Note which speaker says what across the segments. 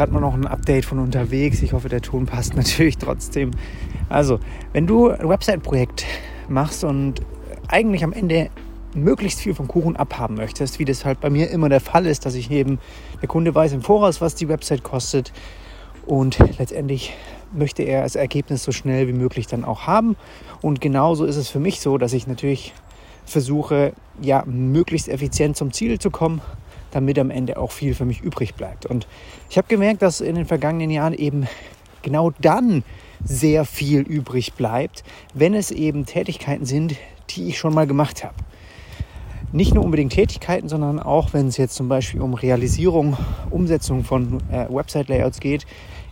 Speaker 1: gerade mal noch ein Update von unterwegs. Ich hoffe, der Ton passt natürlich trotzdem. Also, wenn du ein Website-Projekt machst und eigentlich am Ende möglichst viel vom Kuchen abhaben möchtest, wie das halt bei mir immer der Fall ist, dass ich eben, der Kunde weiß im Voraus, was die Website kostet und letztendlich möchte er das Ergebnis so schnell wie möglich dann auch haben. Und genauso ist es für mich so, dass ich natürlich versuche, ja, möglichst effizient zum Ziel zu kommen, damit am Ende auch viel für mich übrig bleibt. Und ich habe gemerkt, dass in den vergangenen Jahren eben genau dann sehr viel übrig bleibt, wenn es eben Tätigkeiten sind, die ich schon mal gemacht habe. Nicht nur unbedingt Tätigkeiten, sondern auch, wenn es jetzt zum Beispiel um Realisierung, Umsetzung von äh, Website-Layouts geht,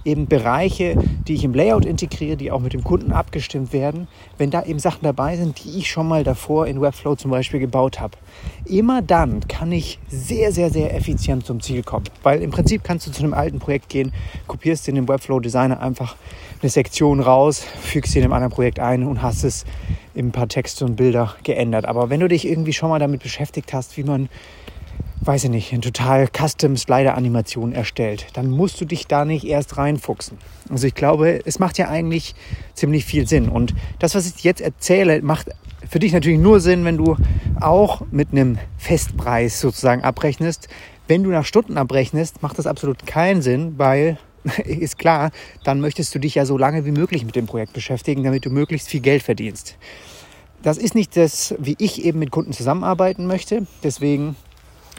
Speaker 1: eben Bereiche, die ich im Layout integriere, die auch mit dem Kunden abgestimmt werden, wenn da eben Sachen dabei sind, die ich schon mal davor in Webflow zum Beispiel gebaut habe. Immer dann kann ich sehr, sehr, sehr effizient zum Ziel kommen. Weil im Prinzip kannst du zu einem alten Projekt gehen, kopierst in den Webflow Designer einfach eine Sektion raus, fügst sie in einem anderen Projekt ein und hast es in ein paar Texte und Bilder geändert. Aber wenn du dich irgendwie schon mal damit beschäftigt hast, wie man weiß ich nicht, eine total custom Slider-Animation erstellt, dann musst du dich da nicht erst reinfuchsen. Also ich glaube, es macht ja eigentlich ziemlich viel Sinn. Und das, was ich jetzt erzähle, macht für dich natürlich nur Sinn, wenn du auch mit einem Festpreis sozusagen abrechnest. Wenn du nach Stunden abrechnest, macht das absolut keinen Sinn, weil ist klar, dann möchtest du dich ja so lange wie möglich mit dem Projekt beschäftigen, damit du möglichst viel Geld verdienst. Das ist nicht das, wie ich eben mit Kunden zusammenarbeiten möchte. Deswegen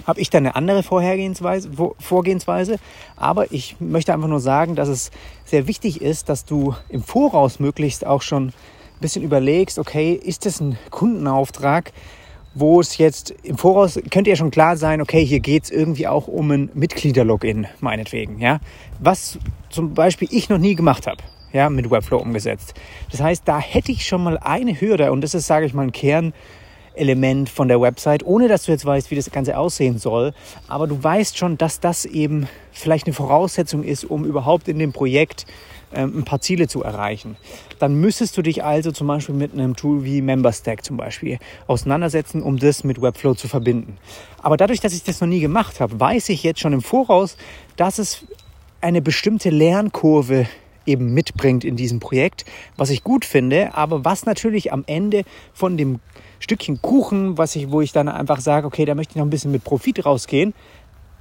Speaker 1: habe ich da eine andere Vorhergehensweise, Vorgehensweise. Aber ich möchte einfach nur sagen, dass es sehr wichtig ist, dass du im Voraus möglichst auch schon ein bisschen überlegst, okay, ist das ein Kundenauftrag, wo es jetzt im Voraus könnte ja schon klar sein, okay, hier geht es irgendwie auch um ein Mitgliederlogin, meinetwegen, ja. Was zum Beispiel ich noch nie gemacht habe, ja, mit Webflow umgesetzt. Das heißt, da hätte ich schon mal eine Hürde und das ist, sage ich mal, ein Kern Element von der Website, ohne dass du jetzt weißt, wie das Ganze aussehen soll. Aber du weißt schon, dass das eben vielleicht eine Voraussetzung ist, um überhaupt in dem Projekt ähm, ein paar Ziele zu erreichen. Dann müsstest du dich also zum Beispiel mit einem Tool wie MemberStack zum Beispiel auseinandersetzen, um das mit Webflow zu verbinden. Aber dadurch, dass ich das noch nie gemacht habe, weiß ich jetzt schon im Voraus, dass es eine bestimmte Lernkurve eben mitbringt in diesem Projekt, was ich gut finde, aber was natürlich am Ende von dem Stückchen Kuchen, was ich, wo ich dann einfach sage, okay, da möchte ich noch ein bisschen mit Profit rausgehen,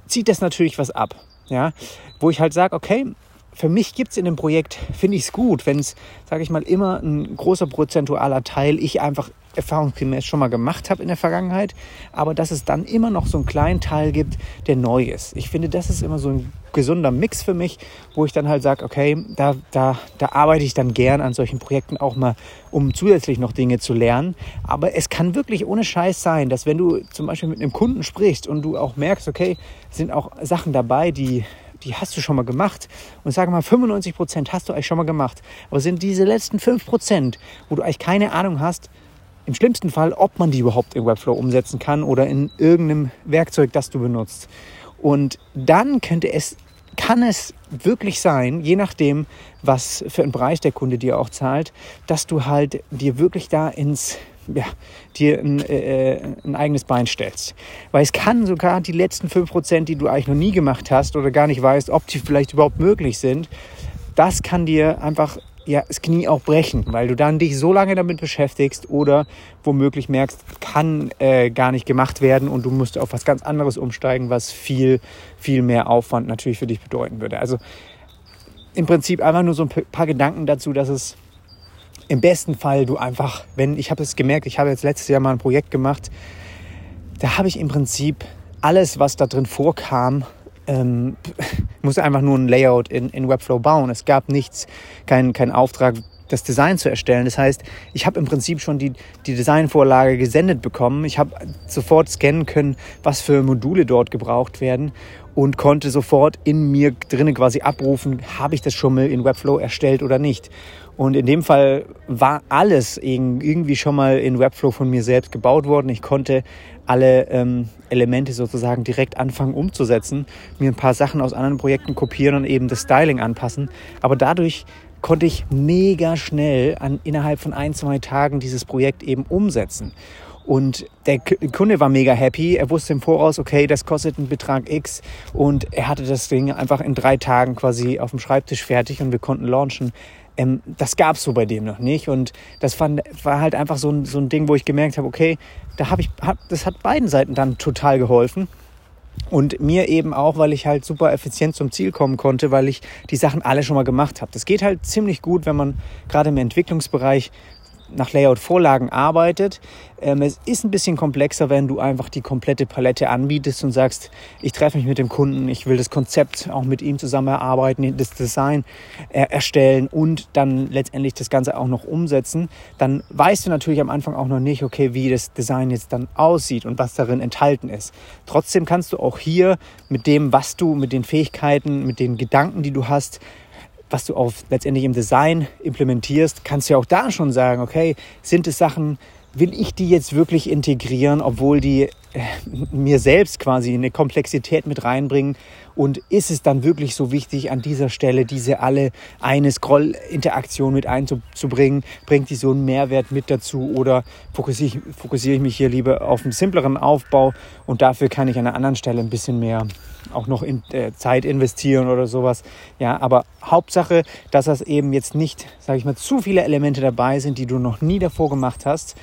Speaker 1: zieht das natürlich was ab. Ja, wo ich halt sage, okay, für mich gibt es in dem Projekt, finde ich es gut, wenn es, sage ich mal, immer ein großer prozentualer Teil ich einfach erfahrungsgemäß schon mal gemacht habe in der Vergangenheit, aber dass es dann immer noch so einen kleinen Teil gibt, der neu ist. Ich finde, das ist immer so ein gesunder Mix für mich, wo ich dann halt sage, okay, da, da, da arbeite ich dann gern an solchen Projekten auch mal, um zusätzlich noch Dinge zu lernen. Aber es kann wirklich ohne Scheiß sein, dass wenn du zum Beispiel mit einem Kunden sprichst und du auch merkst, okay, sind auch Sachen dabei, die die hast du schon mal gemacht. Und sage mal, 95 Prozent hast du eigentlich schon mal gemacht. Aber sind diese letzten 5 Prozent, wo du eigentlich keine Ahnung hast, im schlimmsten Fall, ob man die überhaupt in Webflow umsetzen kann oder in irgendeinem Werkzeug, das du benutzt. Und dann könnte es, kann es wirklich sein, je nachdem, was für einen Preis der Kunde dir auch zahlt, dass du halt dir wirklich da ins ja, dir ein, äh, ein, eigenes Bein stellst. Weil es kann sogar die letzten 5%, die du eigentlich noch nie gemacht hast oder gar nicht weißt, ob die vielleicht überhaupt möglich sind, das kann dir einfach ja, das Knie auch brechen, weil du dann dich so lange damit beschäftigst oder womöglich merkst, kann äh, gar nicht gemacht werden und du musst auf was ganz anderes umsteigen, was viel, viel mehr Aufwand natürlich für dich bedeuten würde. Also im Prinzip einfach nur so ein paar Gedanken dazu, dass es im besten Fall du einfach, wenn ich habe es gemerkt, ich habe jetzt letztes Jahr mal ein Projekt gemacht, da habe ich im Prinzip alles, was da drin vorkam, ähm, musste einfach nur ein Layout in, in Webflow bauen. Es gab nichts, keinen kein Auftrag, das Design zu erstellen. Das heißt, ich habe im Prinzip schon die, die Designvorlage gesendet bekommen. Ich habe sofort scannen können, was für Module dort gebraucht werden und konnte sofort in mir drinnen quasi abrufen, habe ich das schon mal in Webflow erstellt oder nicht. Und in dem Fall war alles irgendwie schon mal in Webflow von mir selbst gebaut worden. Ich konnte alle ähm, Elemente sozusagen direkt anfangen umzusetzen, mir ein paar Sachen aus anderen Projekten kopieren und eben das Styling anpassen. Aber dadurch konnte ich mega schnell an, innerhalb von ein, zwei Tagen dieses Projekt eben umsetzen. Und der Kunde war mega happy. Er wusste im Voraus, okay, das kostet einen Betrag X. Und er hatte das Ding einfach in drei Tagen quasi auf dem Schreibtisch fertig und wir konnten launchen. Ähm, das gab es so bei dem noch nicht. Und das fand, war halt einfach so ein, so ein Ding, wo ich gemerkt habe, okay, da habe ich, hab, das hat beiden Seiten dann total geholfen. Und mir eben auch, weil ich halt super effizient zum Ziel kommen konnte, weil ich die Sachen alle schon mal gemacht habe. Das geht halt ziemlich gut, wenn man gerade im Entwicklungsbereich nach Layout-Vorlagen arbeitet. Ähm, es ist ein bisschen komplexer, wenn du einfach die komplette Palette anbietest und sagst, ich treffe mich mit dem Kunden, ich will das Konzept auch mit ihm zusammen erarbeiten, das Design erstellen und dann letztendlich das Ganze auch noch umsetzen. Dann weißt du natürlich am Anfang auch noch nicht, okay, wie das Design jetzt dann aussieht und was darin enthalten ist. Trotzdem kannst du auch hier mit dem, was du, mit den Fähigkeiten, mit den Gedanken, die du hast, was du auf letztendlich im Design implementierst, kannst du ja auch da schon sagen, okay, sind es Sachen, will ich die jetzt wirklich integrieren, obwohl die äh, mir selbst quasi eine Komplexität mit reinbringen? Und ist es dann wirklich so wichtig, an dieser Stelle diese alle eine Scroll-Interaktion mit einzubringen? Bringt die so einen Mehrwert mit dazu? Oder fokussiere ich, fokussiere ich mich hier lieber auf einen simpleren Aufbau und dafür kann ich an einer anderen Stelle ein bisschen mehr auch noch in, äh, Zeit investieren oder sowas. Ja, aber Hauptsache, dass das eben jetzt nicht, sage ich mal, zu viele Elemente dabei sind, die du noch nie davor gemacht hast.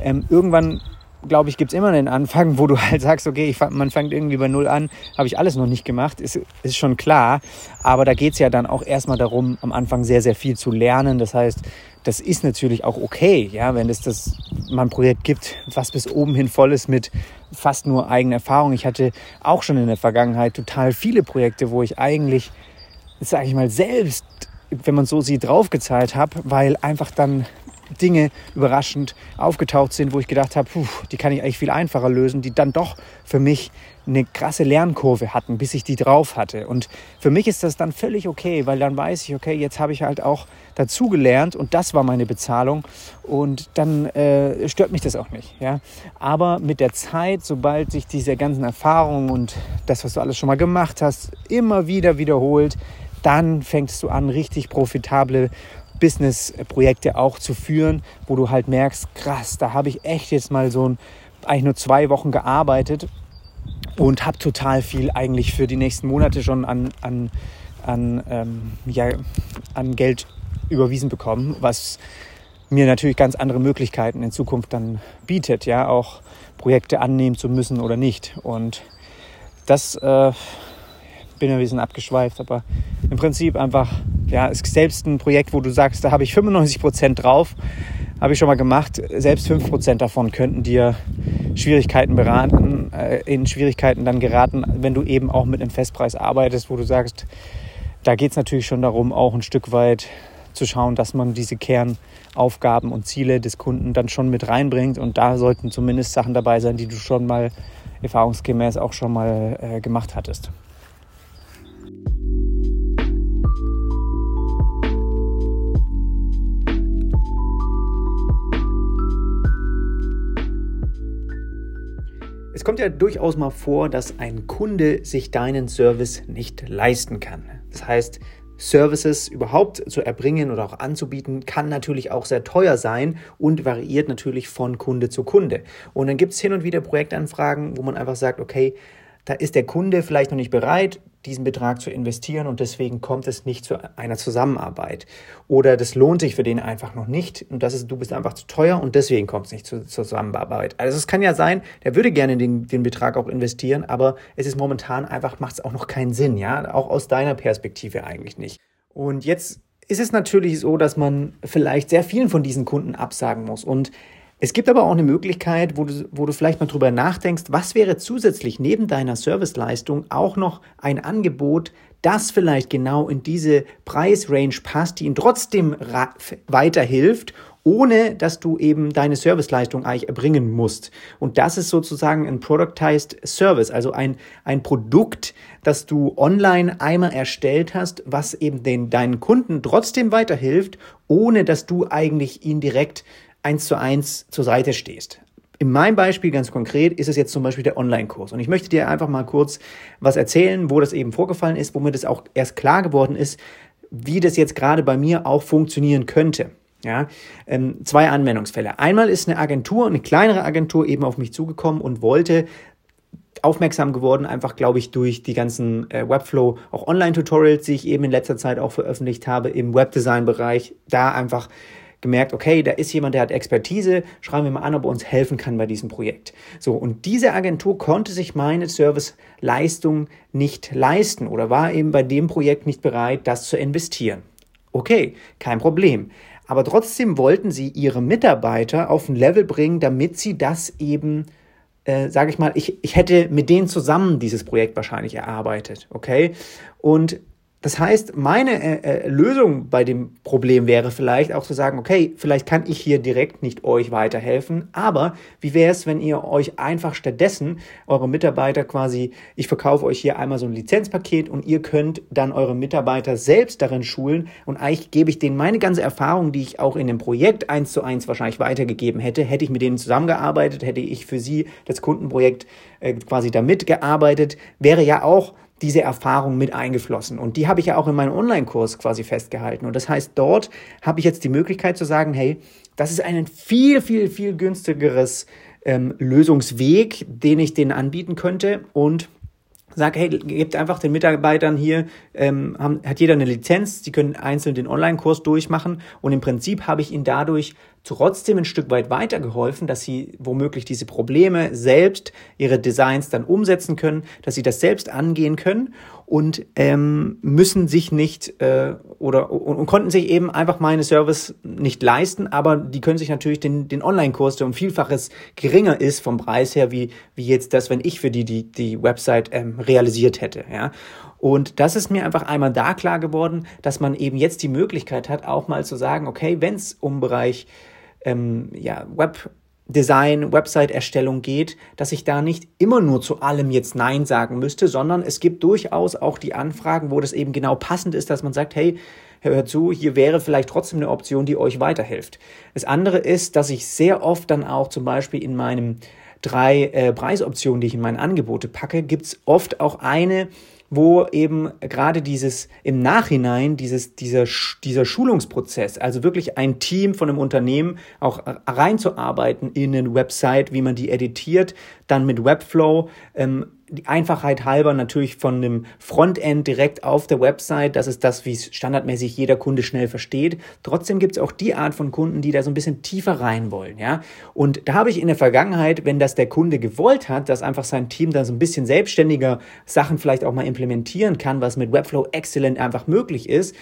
Speaker 1: Ähm, irgendwann glaube ich, gibt es immer einen Anfang, wo du halt sagst, okay, ich, man fängt irgendwie bei Null an, habe ich alles noch nicht gemacht, ist, ist schon klar. Aber da geht es ja dann auch erstmal darum, am Anfang sehr, sehr viel zu lernen. Das heißt, das ist natürlich auch okay, ja, wenn es das mal ein Projekt gibt, was bis oben hin voll ist mit fast nur eigenen Erfahrungen. Ich hatte auch schon in der Vergangenheit total viele Projekte, wo ich eigentlich, sage ich mal, selbst, wenn man so sieht, draufgezahlt habe, weil einfach dann Dinge überraschend aufgetaucht sind, wo ich gedacht habe, die kann ich eigentlich viel einfacher lösen, die dann doch für mich eine krasse Lernkurve hatten, bis ich die drauf hatte. Und für mich ist das dann völlig okay, weil dann weiß ich, okay, jetzt habe ich halt auch dazugelernt und das war meine Bezahlung und dann äh, stört mich das auch nicht. Ja? Aber mit der Zeit, sobald sich diese ganzen Erfahrungen und das, was du alles schon mal gemacht hast, immer wieder wiederholt, dann fängst du an, richtig profitable Business-Projekte auch zu führen, wo du halt merkst, krass, da habe ich echt jetzt mal so ein, eigentlich nur zwei Wochen gearbeitet und habe total viel eigentlich für die nächsten Monate schon an, an, an, ähm, ja, an Geld überwiesen bekommen, was mir natürlich ganz andere Möglichkeiten in Zukunft dann bietet, ja, auch Projekte annehmen zu müssen oder nicht. Und das äh, bin ein bisschen abgeschweift, aber im Prinzip einfach, ja, ist selbst ein Projekt, wo du sagst, da habe ich 95 Prozent drauf, habe ich schon mal gemacht. Selbst 5 Prozent davon könnten dir Schwierigkeiten beraten, äh, in Schwierigkeiten dann geraten, wenn du eben auch mit einem Festpreis arbeitest, wo du sagst, da geht es natürlich schon darum, auch ein Stück weit zu schauen, dass man diese Kernaufgaben und Ziele des Kunden dann schon mit reinbringt. Und da sollten zumindest Sachen dabei sein, die du schon mal erfahrungsgemäß auch schon mal äh, gemacht hattest. Es kommt ja durchaus mal vor, dass ein Kunde sich deinen Service nicht leisten kann. Das heißt, Services überhaupt zu erbringen oder auch anzubieten, kann natürlich auch sehr teuer sein und variiert natürlich von Kunde zu Kunde. Und dann gibt es hin und wieder Projektanfragen, wo man einfach sagt, okay, da ist der Kunde vielleicht noch nicht bereit, diesen Betrag zu investieren und deswegen kommt es nicht zu einer Zusammenarbeit. Oder das lohnt sich für den einfach noch nicht und das ist, du bist einfach zu teuer und deswegen kommt es nicht zur Zusammenarbeit. Also es kann ja sein, der würde gerne den, den Betrag auch investieren, aber es ist momentan einfach, macht es auch noch keinen Sinn, ja, auch aus deiner Perspektive eigentlich nicht. Und jetzt ist es natürlich so, dass man vielleicht sehr vielen von diesen Kunden absagen muss und es gibt aber auch eine Möglichkeit, wo du, wo du vielleicht mal drüber nachdenkst, was wäre zusätzlich neben deiner Serviceleistung auch noch ein Angebot, das vielleicht genau in diese Preisrange passt, die ihn trotzdem weiterhilft, ohne dass du eben deine Serviceleistung eigentlich erbringen musst. Und das ist sozusagen ein Productized Service, also ein, ein Produkt, das du online einmal erstellt hast, was eben den, deinen Kunden trotzdem weiterhilft, ohne dass du eigentlich ihn direkt eins zu eins zur Seite stehst. In meinem Beispiel ganz konkret ist es jetzt zum Beispiel der Online-Kurs. Und ich möchte dir einfach mal kurz was erzählen, wo das eben vorgefallen ist, wo mir das auch erst klar geworden ist, wie das jetzt gerade bei mir auch funktionieren könnte. Ja, ähm, zwei Anwendungsfälle. Einmal ist eine Agentur, eine kleinere Agentur eben auf mich zugekommen und wollte aufmerksam geworden, einfach glaube ich durch die ganzen äh, Webflow, auch Online-Tutorials, die ich eben in letzter Zeit auch veröffentlicht habe im Webdesign-Bereich, da einfach gemerkt, okay, da ist jemand, der hat Expertise, schreiben wir mal an, ob er uns helfen kann bei diesem Projekt. So, und diese Agentur konnte sich meine Serviceleistung nicht leisten oder war eben bei dem Projekt nicht bereit, das zu investieren. Okay, kein Problem. Aber trotzdem wollten sie ihre Mitarbeiter auf ein Level bringen, damit sie das eben äh, sage ich mal, ich, ich hätte mit denen zusammen dieses Projekt wahrscheinlich erarbeitet, okay? Und das heißt, meine äh, äh, Lösung bei dem Problem wäre vielleicht auch zu sagen, okay, vielleicht kann ich hier direkt nicht euch weiterhelfen, aber wie wäre es, wenn ihr euch einfach stattdessen eure Mitarbeiter quasi, ich verkaufe euch hier einmal so ein Lizenzpaket und ihr könnt dann eure Mitarbeiter selbst darin schulen und eigentlich gebe ich denen meine ganze Erfahrung, die ich auch in dem Projekt eins zu eins wahrscheinlich weitergegeben hätte, hätte ich mit denen zusammengearbeitet, hätte ich für sie das Kundenprojekt äh, quasi damit gearbeitet, wäre ja auch diese Erfahrung mit eingeflossen. Und die habe ich ja auch in meinem Online-Kurs quasi festgehalten. Und das heißt, dort habe ich jetzt die Möglichkeit zu sagen, hey, das ist ein viel, viel, viel günstigeres ähm, Lösungsweg, den ich denen anbieten könnte. Und sage, hey, gebt einfach den Mitarbeitern hier, ähm, haben, hat jeder eine Lizenz, die können einzeln den Online-Kurs durchmachen. Und im Prinzip habe ich ihnen dadurch trotzdem ein Stück weit weitergeholfen, dass sie womöglich diese Probleme selbst, ihre Designs dann umsetzen können, dass sie das selbst angehen können und ähm, müssen sich nicht äh, oder und, und konnten sich eben einfach meine Service nicht leisten, aber die können sich natürlich den, den Online-Kurs, der um Vielfaches geringer ist vom Preis her, wie, wie jetzt das, wenn ich für die die, die Website ähm, realisiert hätte. Ja? Und das ist mir einfach einmal da klar geworden, dass man eben jetzt die Möglichkeit hat, auch mal zu sagen, okay, wenn es um Bereich ähm, ja, Webdesign, Website-Erstellung geht, dass ich da nicht immer nur zu allem jetzt Nein sagen müsste, sondern es gibt durchaus auch die Anfragen, wo das eben genau passend ist, dass man sagt, hey, hör zu, hier wäre vielleicht trotzdem eine Option, die euch weiterhilft. Das andere ist, dass ich sehr oft dann auch zum Beispiel in meinem drei äh, Preisoptionen, die ich in meine Angebote packe, gibt's oft auch eine, wo eben gerade dieses im Nachhinein, dieses, dieser, dieser Schulungsprozess, also wirklich ein Team von einem Unternehmen auch reinzuarbeiten in eine Website, wie man die editiert, dann mit Webflow, ähm, die Einfachheit halber natürlich von einem Frontend direkt auf der Website. Das ist das, wie es standardmäßig jeder Kunde schnell versteht. Trotzdem gibt es auch die Art von Kunden, die da so ein bisschen tiefer rein wollen, ja. Und da habe ich in der Vergangenheit, wenn das der Kunde gewollt hat, dass einfach sein Team da so ein bisschen selbstständiger Sachen vielleicht auch mal implementieren kann, was mit Webflow Excellent einfach möglich ist,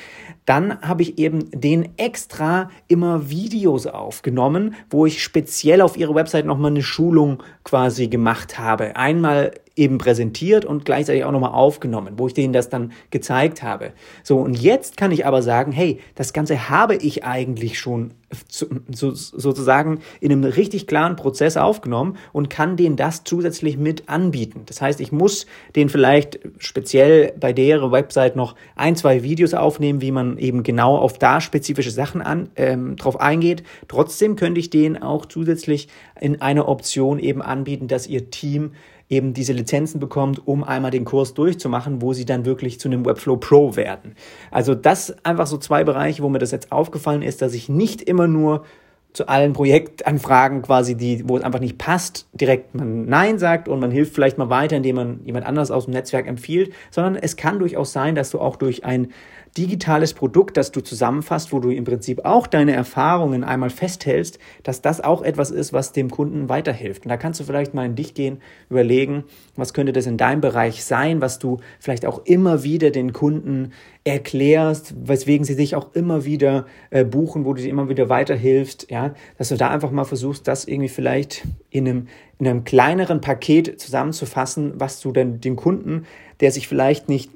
Speaker 1: dann habe ich eben den extra immer Videos aufgenommen, wo ich speziell auf ihre Website nochmal eine Schulung quasi gemacht habe. Einmal eben präsentiert und gleichzeitig auch nochmal aufgenommen, wo ich denen das dann gezeigt habe. So, und jetzt kann ich aber sagen, hey, das Ganze habe ich eigentlich schon so, sozusagen in einem richtig klaren Prozess aufgenommen und kann denen das zusätzlich mit anbieten. Das heißt, ich muss den vielleicht speziell bei der Website noch ein, zwei Videos aufnehmen, wie man eben genau auf da spezifische Sachen an, ähm, drauf eingeht. Trotzdem könnte ich denen auch zusätzlich in einer Option eben anbieten, dass ihr Team eben diese Lizenzen bekommt, um einmal den Kurs durchzumachen, wo sie dann wirklich zu einem Webflow Pro werden. Also das einfach so zwei Bereiche, wo mir das jetzt aufgefallen ist, dass ich nicht immer nur zu allen Projektanfragen quasi, die, wo es einfach nicht passt, direkt man Nein sagt und man hilft vielleicht mal weiter, indem man jemand anders aus dem Netzwerk empfiehlt, sondern es kann durchaus sein, dass du auch durch ein digitales Produkt, das du zusammenfasst, wo du im Prinzip auch deine Erfahrungen einmal festhältst, dass das auch etwas ist, was dem Kunden weiterhilft. Und da kannst du vielleicht mal in dich gehen, überlegen, was könnte das in deinem Bereich sein, was du vielleicht auch immer wieder den Kunden erklärst, weswegen sie sich auch immer wieder äh, buchen, wo du dir immer wieder weiterhilfst, ja, dass du da einfach mal versuchst, das irgendwie vielleicht in einem, in einem kleineren Paket zusammenzufassen, was du denn den Kunden, der sich vielleicht nicht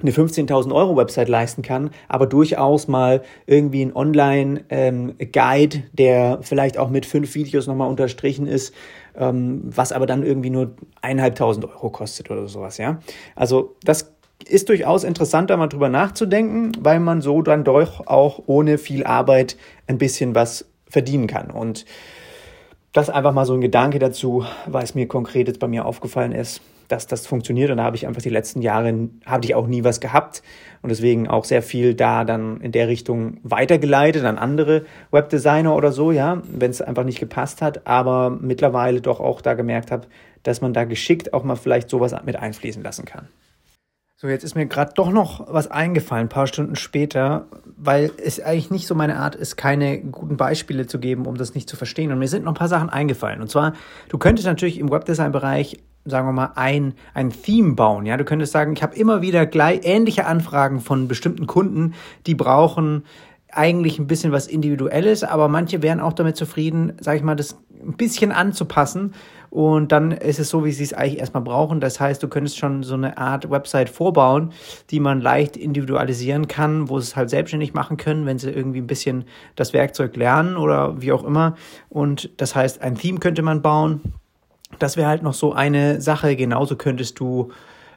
Speaker 1: eine 15.000 Euro Website leisten kann, aber durchaus mal irgendwie ein Online-Guide, ähm, der vielleicht auch mit fünf Videos nochmal unterstrichen ist, ähm, was aber dann irgendwie nur eineinhalbtausend Euro kostet oder sowas, ja. Also das ist durchaus interessant, da mal drüber nachzudenken, weil man so dann doch auch ohne viel Arbeit ein bisschen was verdienen kann. Und das einfach mal so ein Gedanke dazu, weil es mir konkret jetzt bei mir aufgefallen ist dass das funktioniert. Und da habe ich einfach die letzten Jahre, habe ich auch nie was gehabt und deswegen auch sehr viel da dann in der Richtung weitergeleitet an andere Webdesigner oder so, ja, wenn es einfach nicht gepasst hat. Aber mittlerweile doch auch da gemerkt habe, dass man da geschickt auch mal vielleicht sowas mit einfließen lassen kann. So, jetzt ist mir gerade doch noch was eingefallen, ein paar Stunden später, weil es eigentlich nicht so meine Art ist, keine guten Beispiele zu geben, um das nicht zu verstehen. Und mir sind noch ein paar Sachen eingefallen. Und zwar, du könntest natürlich im Webdesign-Bereich, sagen wir mal, ein, ein Theme bauen. Ja, du könntest sagen, ich habe immer wieder gleich ähnliche Anfragen von bestimmten Kunden, die brauchen eigentlich ein bisschen was Individuelles, aber manche wären auch damit zufrieden, sage ich mal, das ein bisschen anzupassen und dann ist es so, wie sie es eigentlich erstmal brauchen. Das heißt, du könntest schon so eine Art Website vorbauen, die man leicht individualisieren kann, wo sie es halt selbstständig machen können, wenn sie irgendwie ein bisschen das Werkzeug lernen oder wie auch immer. Und das heißt, ein Theme könnte man bauen. Das wäre halt noch so eine Sache. Genauso könntest du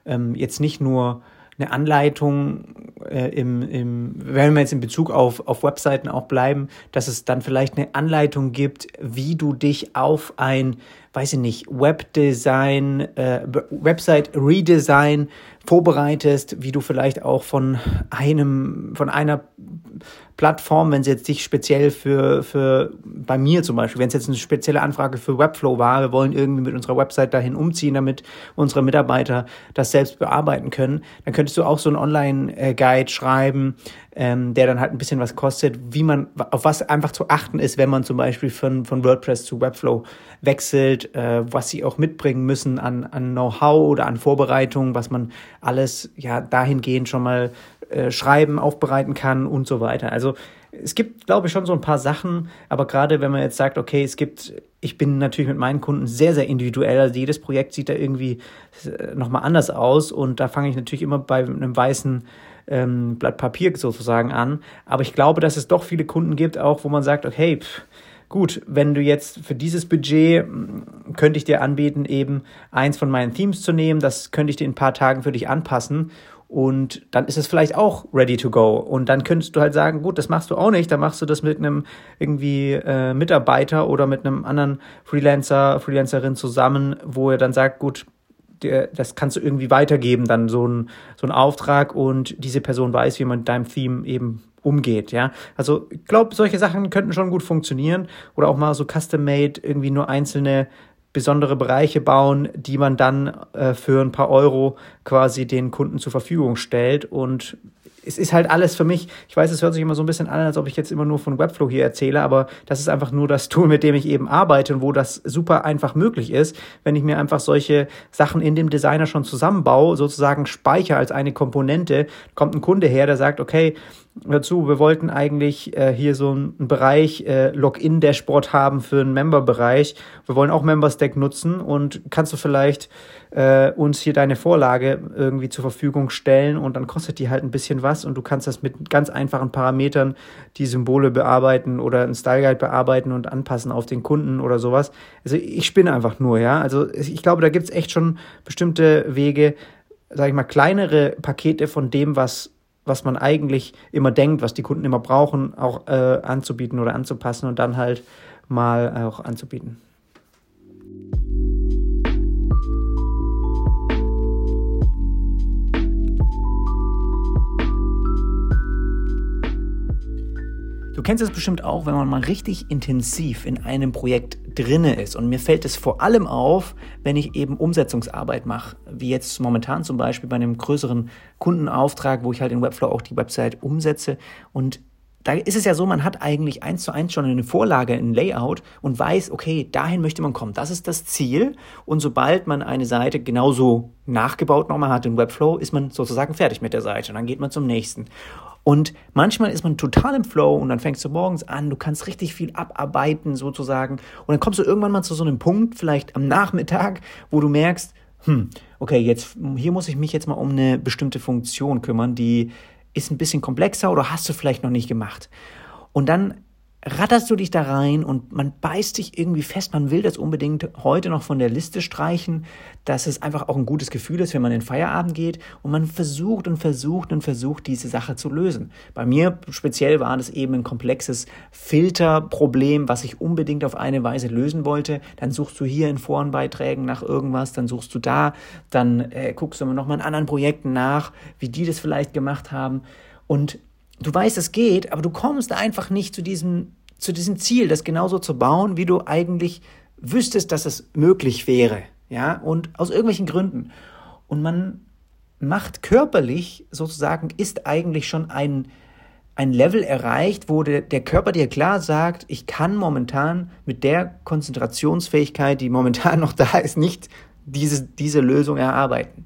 Speaker 1: ähm, jetzt nicht nur eine Anleitung äh, im, im, wenn wir jetzt in Bezug auf, auf Webseiten auch bleiben, dass es dann vielleicht eine Anleitung gibt, wie du dich auf ein weiß ich nicht, Webdesign, äh, Website Redesign vorbereitest, wie du vielleicht auch von einem, von einer Plattform, wenn es jetzt dich speziell für, für, bei mir zum Beispiel, wenn es jetzt eine spezielle Anfrage für Webflow war, wir wollen irgendwie mit unserer Website dahin umziehen, damit unsere Mitarbeiter das selbst bearbeiten können, dann könntest du auch so einen Online-Guide schreiben, ähm, der dann halt ein bisschen was kostet, wie man, auf was einfach zu achten ist, wenn man zum Beispiel von, von WordPress zu Webflow wechselt, äh, was sie auch mitbringen müssen an, an Know-how oder an Vorbereitung, was man alles ja dahingehend schon mal äh, schreiben, aufbereiten kann und so weiter. Also es gibt, glaube ich, schon so ein paar Sachen, aber gerade wenn man jetzt sagt, okay, es gibt, ich bin natürlich mit meinen Kunden sehr, sehr individuell, also jedes Projekt sieht da irgendwie äh, nochmal anders aus und da fange ich natürlich immer bei einem weißen ähm, Blatt Papier sozusagen an. Aber ich glaube, dass es doch viele Kunden gibt, auch wo man sagt, okay, pff, gut, wenn du jetzt für dieses Budget mm, könnte ich dir anbieten, eben eins von meinen Themes zu nehmen, das könnte ich dir in ein paar Tagen für dich anpassen. Und dann ist es vielleicht auch ready to go. Und dann könntest du halt sagen, gut, das machst du auch nicht, dann machst du das mit einem irgendwie äh, Mitarbeiter oder mit einem anderen Freelancer, Freelancerin zusammen, wo er dann sagt, gut, der, das kannst du irgendwie weitergeben, dann so ein, so ein Auftrag und diese Person weiß, wie man mit deinem Theme eben umgeht, ja. Also ich glaube, solche Sachen könnten schon gut funktionieren oder auch mal so custom-made irgendwie nur einzelne besondere Bereiche bauen, die man dann äh, für ein paar Euro quasi den Kunden zur Verfügung stellt und es ist halt alles für mich, ich weiß, es hört sich immer so ein bisschen an, als ob ich jetzt immer nur von Webflow hier erzähle, aber das ist einfach nur das Tool, mit dem ich eben arbeite und wo das super einfach möglich ist, wenn ich mir einfach solche Sachen in dem Designer schon zusammenbaue, sozusagen speichere als eine Komponente, kommt ein Kunde her, der sagt, okay, dazu, wir wollten eigentlich äh, hier so einen Bereich äh, Login-Dashboard haben für einen Member-Bereich. Wir wollen auch Member-Stack nutzen und kannst du vielleicht äh, uns hier deine Vorlage irgendwie zur Verfügung stellen und dann kostet die halt ein bisschen was und du kannst das mit ganz einfachen Parametern die Symbole bearbeiten oder ein Style Guide bearbeiten und anpassen auf den Kunden oder sowas. Also ich spinne einfach nur, ja. Also ich glaube, da gibt's echt schon bestimmte Wege, sag ich mal, kleinere Pakete von dem, was was man eigentlich immer denkt, was die Kunden immer brauchen, auch äh, anzubieten oder anzupassen und dann halt mal auch anzubieten. Du kennst es bestimmt auch, wenn man mal richtig intensiv in einem Projekt drinne ist. Und mir fällt es vor allem auf, wenn ich eben Umsetzungsarbeit mache, wie jetzt momentan zum Beispiel bei einem größeren Kundenauftrag, wo ich halt in Webflow auch die Website umsetze. Und da ist es ja so, man hat eigentlich eins zu eins schon eine Vorlage, ein Layout und weiß, okay, dahin möchte man kommen. Das ist das Ziel. Und sobald man eine Seite genauso nachgebaut nochmal hat in Webflow, ist man sozusagen fertig mit der Seite. Und dann geht man zum nächsten. Und manchmal ist man total im Flow und dann fängst du morgens an, du kannst richtig viel abarbeiten sozusagen. Und dann kommst du irgendwann mal zu so einem Punkt, vielleicht am Nachmittag, wo du merkst, hm, okay, jetzt, hier muss ich mich jetzt mal um eine bestimmte Funktion kümmern, die ist ein bisschen komplexer oder hast du vielleicht noch nicht gemacht. Und dann ratterst du dich da rein und man beißt sich irgendwie fest, man will das unbedingt heute noch von der Liste streichen, dass es einfach auch ein gutes Gefühl ist, wenn man in den Feierabend geht und man versucht und versucht und versucht, diese Sache zu lösen. Bei mir speziell war das eben ein komplexes Filterproblem, was ich unbedingt auf eine Weise lösen wollte. Dann suchst du hier in Forenbeiträgen nach irgendwas, dann suchst du da, dann äh, guckst du noch mal in anderen Projekten nach, wie die das vielleicht gemacht haben und du weißt, es geht, aber du kommst einfach nicht zu diesem, zu diesem Ziel, das genauso zu bauen, wie du eigentlich wüsstest, dass es möglich wäre. Ja, und aus irgendwelchen Gründen. Und man macht körperlich sozusagen, ist eigentlich schon ein, ein Level erreicht, wo der, der Körper dir klar sagt, ich kann momentan mit der Konzentrationsfähigkeit, die momentan noch da ist, nicht diese, diese Lösung erarbeiten.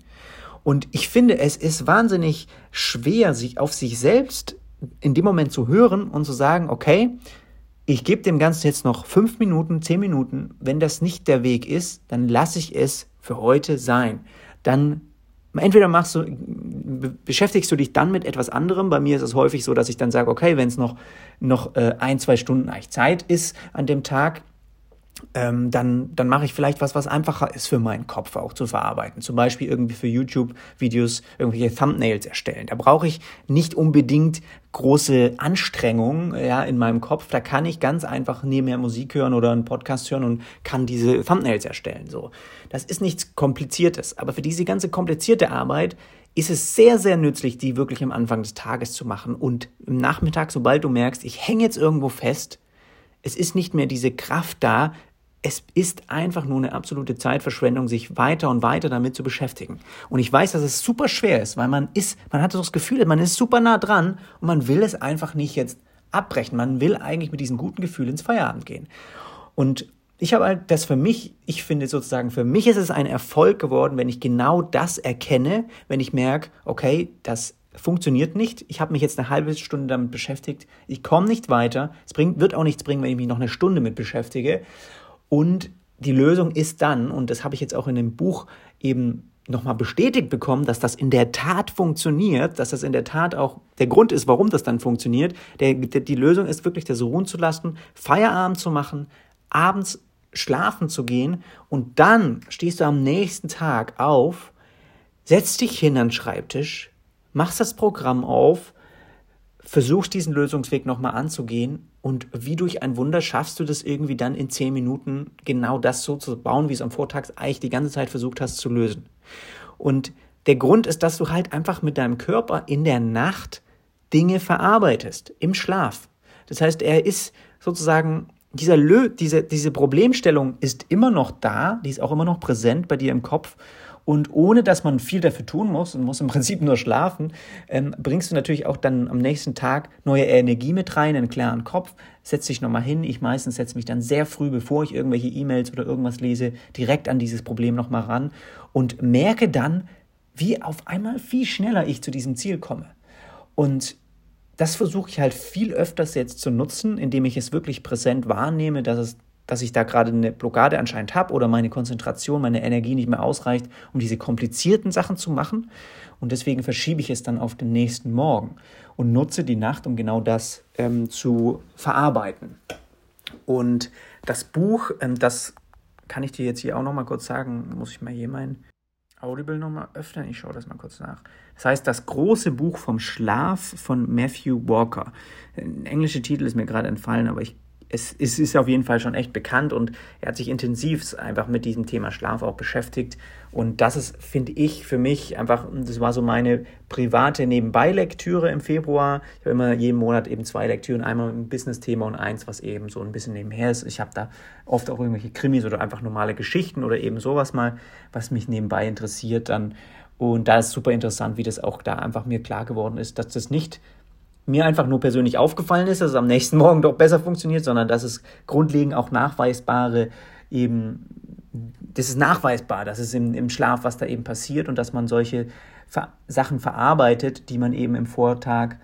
Speaker 1: Und ich finde, es ist wahnsinnig schwer, sich auf sich selbst in dem Moment zu hören und zu sagen, okay, ich gebe dem Ganzen jetzt noch fünf Minuten, zehn Minuten. Wenn das nicht der Weg ist, dann lasse ich es für heute sein. Dann entweder machst du, beschäftigst du dich dann mit etwas anderem. Bei mir ist es häufig so, dass ich dann sage, okay, wenn es noch, noch äh, ein, zwei Stunden eigentlich Zeit ist an dem Tag, ähm, dann, dann mache ich vielleicht was, was einfacher ist für meinen Kopf auch zu verarbeiten. Zum Beispiel irgendwie für YouTube-Videos irgendwelche Thumbnails erstellen. Da brauche ich nicht unbedingt große Anstrengungen ja, in meinem Kopf. Da kann ich ganz einfach nebenher Musik hören oder einen Podcast hören und kann diese Thumbnails erstellen. So, Das ist nichts Kompliziertes. Aber für diese ganze komplizierte Arbeit ist es sehr, sehr nützlich, die wirklich am Anfang des Tages zu machen. Und im Nachmittag, sobald du merkst, ich hänge jetzt irgendwo fest, es ist nicht mehr diese Kraft da. Es ist einfach nur eine absolute Zeitverschwendung, sich weiter und weiter damit zu beschäftigen. Und ich weiß, dass es super schwer ist, weil man ist, man hat das Gefühl, man ist super nah dran und man will es einfach nicht jetzt abbrechen. Man will eigentlich mit diesem guten Gefühl ins Feierabend gehen. Und ich habe halt das für mich, ich finde sozusagen, für mich ist es ein Erfolg geworden, wenn ich genau das erkenne, wenn ich merke, okay, das funktioniert nicht. Ich habe mich jetzt eine halbe Stunde damit beschäftigt. Ich komme nicht weiter. Es bringt, wird auch nichts bringen, wenn ich mich noch eine Stunde mit beschäftige. Und die Lösung ist dann, und das habe ich jetzt auch in dem Buch eben nochmal bestätigt bekommen, dass das in der Tat funktioniert, dass das in der Tat auch der Grund ist, warum das dann funktioniert. Der, der, die Lösung ist wirklich, das ruhen zu lassen, Feierabend zu machen, abends schlafen zu gehen und dann stehst du am nächsten Tag auf, setzt dich hin an den Schreibtisch, machst das Programm auf, versuchst diesen Lösungsweg nochmal anzugehen und wie durch ein Wunder schaffst du das irgendwie dann in zehn Minuten genau das so zu bauen, wie es am Vortag eigentlich die ganze Zeit versucht hast zu lösen. Und der Grund ist, dass du halt einfach mit deinem Körper in der Nacht Dinge verarbeitest, im Schlaf. Das heißt, er ist sozusagen, dieser Lö, diese, diese Problemstellung ist immer noch da, die ist auch immer noch präsent bei dir im Kopf und ohne dass man viel dafür tun muss und muss im Prinzip nur schlafen, ähm, bringst du natürlich auch dann am nächsten Tag neue Energie mit rein, einen klaren Kopf, setz dich nochmal hin. Ich meistens setze mich dann sehr früh, bevor ich irgendwelche E-Mails oder irgendwas lese, direkt an dieses Problem nochmal ran und merke dann, wie auf einmal viel schneller ich zu diesem Ziel komme. Und das versuche ich halt viel öfters jetzt zu nutzen, indem ich es wirklich präsent wahrnehme, dass es dass ich da gerade eine Blockade anscheinend habe oder meine Konzentration, meine Energie nicht mehr ausreicht, um diese komplizierten Sachen zu machen. Und deswegen verschiebe ich es dann auf den nächsten Morgen und nutze die Nacht, um genau das ähm, zu verarbeiten. Und das Buch, ähm, das kann ich dir jetzt hier auch noch mal kurz sagen, muss ich mal hier mein Audible noch mal öffnen. Ich schaue das mal kurz nach. Das heißt, das große Buch vom Schlaf von Matthew Walker. Ein englischer Titel ist mir gerade entfallen, aber ich es, es, ist auf jeden Fall schon echt bekannt und er hat sich intensiv einfach mit diesem Thema Schlaf auch beschäftigt. Und das ist, finde ich, für mich einfach, das war so meine private Nebenbei-Lektüre im Februar. Ich habe immer jeden Monat eben zwei Lektüren, einmal ein Business-Thema und eins, was eben so ein bisschen nebenher ist. Ich habe da oft auch irgendwelche Krimis oder einfach normale Geschichten oder eben sowas mal, was mich nebenbei interessiert dann. Und da ist super interessant, wie das auch da einfach mir klar geworden ist, dass das nicht mir einfach nur persönlich aufgefallen ist, dass es am nächsten Morgen doch besser funktioniert, sondern dass es grundlegend auch nachweisbare eben, das ist nachweisbar, dass es im, im Schlaf, was da eben passiert und dass man solche Ver Sachen verarbeitet, die man eben im Vortag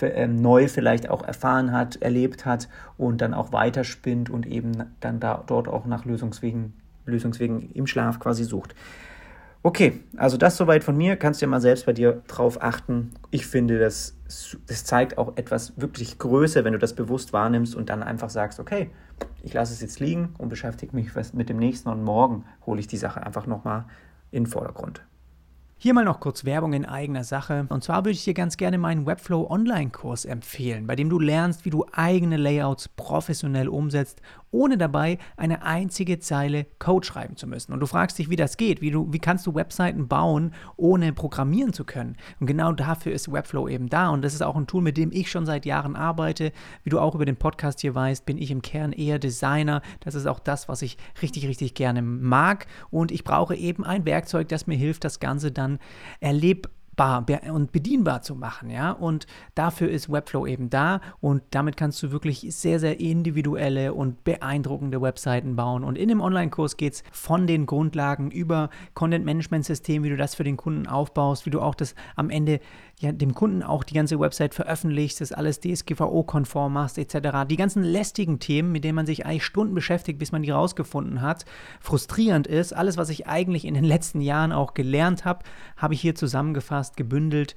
Speaker 1: ähm, neu vielleicht auch erfahren hat, erlebt hat und dann auch weiterspinnt und eben dann da, dort auch nach Lösungswegen, Lösungswegen im Schlaf quasi sucht. Okay, also das soweit von mir. Kannst du ja mal selbst bei dir drauf achten. Ich finde das das zeigt auch etwas wirklich Größe, wenn du das bewusst wahrnimmst und dann einfach sagst, okay, ich lasse es jetzt liegen und beschäftige mich mit dem nächsten und morgen hole ich die Sache einfach nochmal in den Vordergrund. Hier mal noch kurz Werbung in eigener Sache. Und zwar würde ich dir ganz gerne meinen Webflow Online-Kurs empfehlen, bei dem du lernst, wie du eigene Layouts professionell umsetzt ohne dabei eine einzige Zeile Code schreiben zu müssen. Und du fragst dich, wie das geht, wie, du, wie kannst du Webseiten bauen, ohne programmieren zu können. Und genau dafür ist Webflow eben da. Und das ist auch ein Tool, mit dem ich schon seit Jahren arbeite. Wie du auch über den Podcast hier weißt, bin ich im Kern eher Designer. Das ist auch das, was ich richtig, richtig gerne mag. Und ich brauche eben ein Werkzeug, das mir hilft, das Ganze dann erlebbar und bedienbar zu machen, ja. Und dafür ist Webflow eben da und damit kannst du wirklich sehr, sehr individuelle und beeindruckende Webseiten bauen. Und in dem Online-Kurs geht es von den Grundlagen über Content-Management-System, wie du das für den Kunden aufbaust, wie du auch das am Ende ja, dem Kunden auch die ganze Website veröffentlichst, das alles DSGVO-konform machst, etc. Die ganzen lästigen Themen, mit denen man sich eigentlich Stunden beschäftigt, bis man die rausgefunden hat, frustrierend ist. Alles, was ich eigentlich in den letzten Jahren auch gelernt habe, habe ich hier zusammengefasst, gebündelt